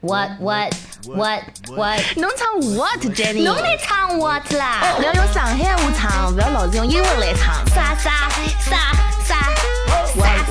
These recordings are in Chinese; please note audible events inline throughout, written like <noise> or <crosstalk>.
What what what what？侬唱 what Jenny？侬来唱 what 啦？不要用上海话唱，不要老是用英文来唱。啥啥啥啥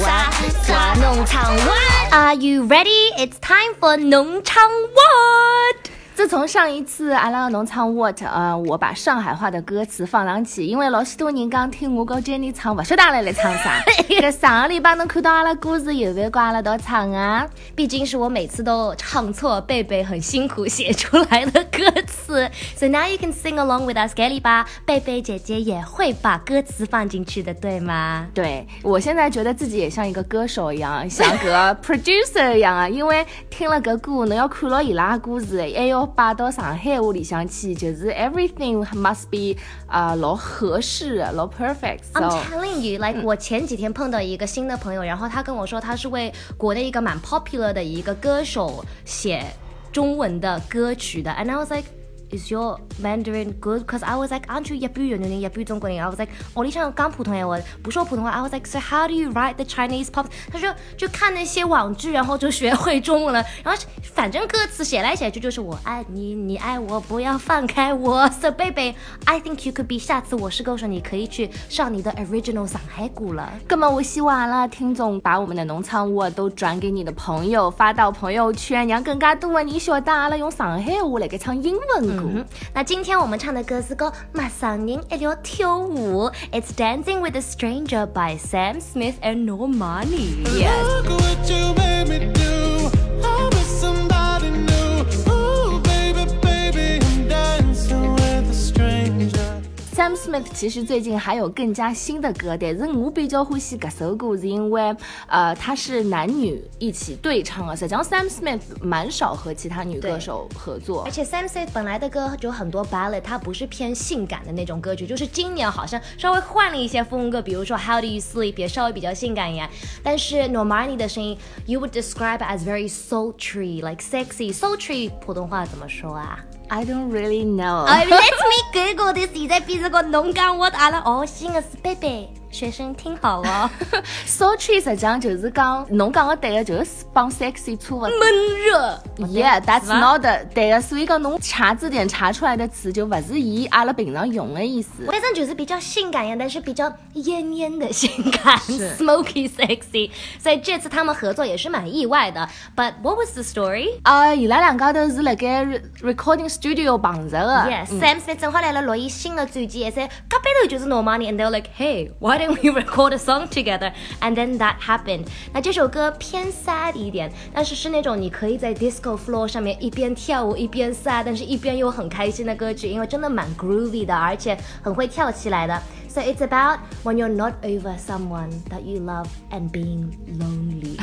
啥啥？农唱 what？Are you ready? It's time for 农唱 what？ 自从上一次阿拉侬唱 what，呃，我把上海话的歌词放上去，因为老许多人讲听我跟 Jenny 唱，不晓得阿拉来唱啥。<laughs> 在上个礼拜侬看到阿拉歌词有没有跟阿拉道唱啊？毕竟是我每次都唱错，贝贝很辛苦写出来的歌词。So now you can sing along with us，给力吧！贝贝姐姐也会把歌词放进去的，对吗？对，我现在觉得自己也像一个歌手一样，像个 <laughs> producer 一样啊，因为听了个歌，侬要看牢伊拉歌词，还要。摆到上海话里向去，就是 everything must be 啊老合适，老 perfect。I'm telling you，like 我前几天碰到一个新的朋友，然后他跟我说，他是为国内一个蛮 popular 的一个歌手写中文的歌曲的，and I was like。Is your Mandarin good? Cause I was like, aren't you 日本人？日本中国人？I was like，我里想讲普通话，我不说普通话。I was like, so how do you write the Chinese pop？他说就看那些网剧，然后就学会中文了。然后反正歌词写来写去就是我爱你，你爱我，不要放开我。So baby, I think you could be。下次我是歌手，你可以去上你的 original 上海鼓了。那么我希望阿拉听众把我们的农场舞都转给你的朋友，发到朋友圈，让更加多的人晓得阿拉用上海话来给唱英文。嗯，那今天我们唱的歌是个马上人一条跳舞，It's Dancing with a Stranger by Sam Smith and Normani。Sam Smith 其实最近还有更加新的歌，但是我比较欢喜这首歌，是因为呃，他是男女一起对唱啊。实际上，Sam Smith 蛮少和其他女歌手合作，而且 Sam Smith 本来的歌就很多 ballad，它不是偏性感的那种歌曲，就是今年好像稍微换了一些风格，比如说 How Do You Sleep 也稍微比较性感一点。但是 Normani 的声音，You would describe as very sultry，like sexy，sultry 普通话怎么说啊 ？I don't really know. Let me Google this. 现在比这个侬讲我阿拉哦，新的是贝贝。 学生听好 <laughs> 了，sultry 实际上就是讲，侬讲的对的，就是帮 sexy 差不多。闷热，Yeah，that's not 对的。所以讲侬查字典查出来的词就不是以阿拉平常用的意思。反正就是比较性感呀，但是比较烟烟的性感，smoky sexy。所以这次他们合作也是蛮意外的。But what was the story？啊，伊拉两家头是辣盖 recording studio 碰着的。Yes，Sam Smith 正好来了录伊新的专辑，在隔壁头就是 Normani，and they're then we record a song together, and then that happened. 那这首歌偏 sad 一点，但是是那种你可以在 disco floor 上面一边跳舞一边 sad，但是一边又很开心的歌曲，因为真的蛮 groovy 的，而且很会跳起来的。So it's about when you're not over someone that you love and being lonely。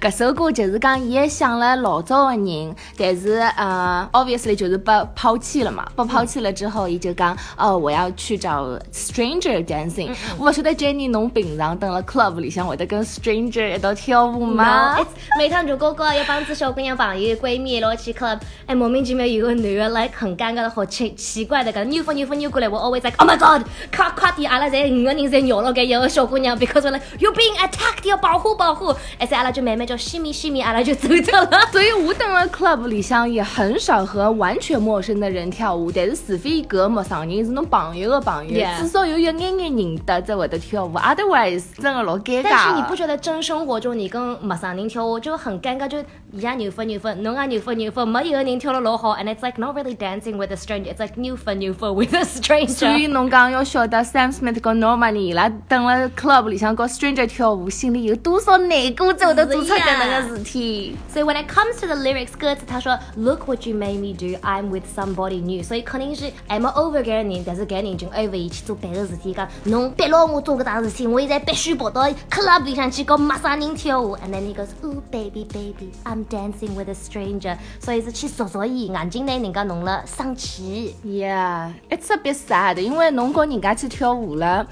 搿首歌就是讲，伊也想了老早的人，但是呃，obviously 就是被抛弃了嘛。被抛弃了之后，伊就讲，哦，我要去找 stranger dancing。我晓得 Jenny 侬平常等了 club 里向会得跟 stranger 一道跳舞吗？每趟如果讲一帮子小姑娘朋友闺蜜一道去 club，哎，莫名其妙有个男的来很尴尬的好奇奇怪的，搿扭翻扭翻扭过来，我 always like，oh my god，咔。快点！阿拉侪五个人侪绕了该一个小姑娘，because like you being attacked，要保护保护。而且阿拉就慢慢就西米西米，阿拉就走掉了。<laughs> 所以我等了 club 里向也很少和完全陌生的人跳舞，但是除非搿陌生人是侬朋友的朋友，至少有一眼眼认得在会得跳舞，otherwise 真的老尴尬。但是你不觉得真生活中你跟陌生人跳舞就很尴尬？就伊也扭分扭分，侬也扭分扭分，没一个人跳得老好，and it's like not really dancing with a stranger，it's like 扭分扭分 with a stranger。所以侬讲要晓得。Sam Smith 跟 Normani 伊拉等了 club 里向跟 stranger 跳舞，心里有多少难过，才会得做出搿能个事体。所以 when it comes to the lyrics 歌词，他说 Look what you made me do, I'm with somebody new。所以肯定是 I'm over 搿个人，但是搿人就 over 伊去做别个事体。讲侬逼牢我做搿大事体，我现在必须跑到 club 里向去跟陌生人跳舞。And then he goes, Oh baby baby, I'm dancing with a stranger。所以是去说说伊，眼睛拿人家弄了生气。Yeah, it's a bit sad，因为侬跟人家去跳。舞了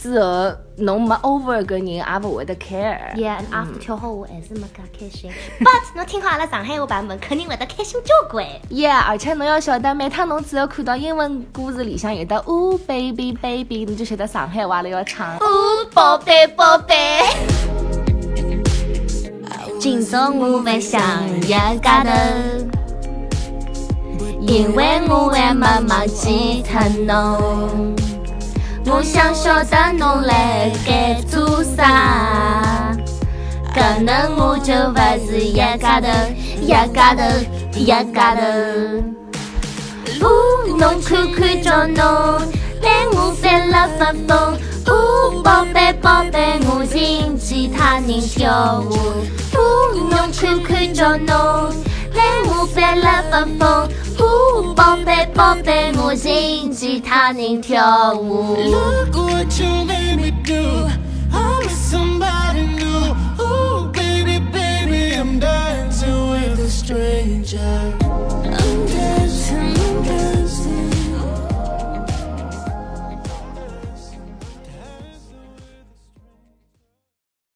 之后，侬没 over 个人也不会得 care。Yeah，and after 跳好舞还是没噶开心。<laughs> But 侬听好阿拉上海话版本，肯定会得开心交关。Yeah，而且侬要晓得，每趟侬只要看到英文歌词里向有的 Oh baby baby，你就晓得上海话了要唱。Oh 宝贝宝贝。今朝我会想一家头，因为我还没忘记脱侬。我想晓得侬来该做啥，搿能我就勿是一家头，一家头，一家头。呜，侬看看叫侬，拿我翻了发疯。呜，宝贝宝贝，我寻其他人跳舞。呜，侬看看叫侬，拿我翻了发疯。哦，宝贝，宝贝，我禁止他人跳舞。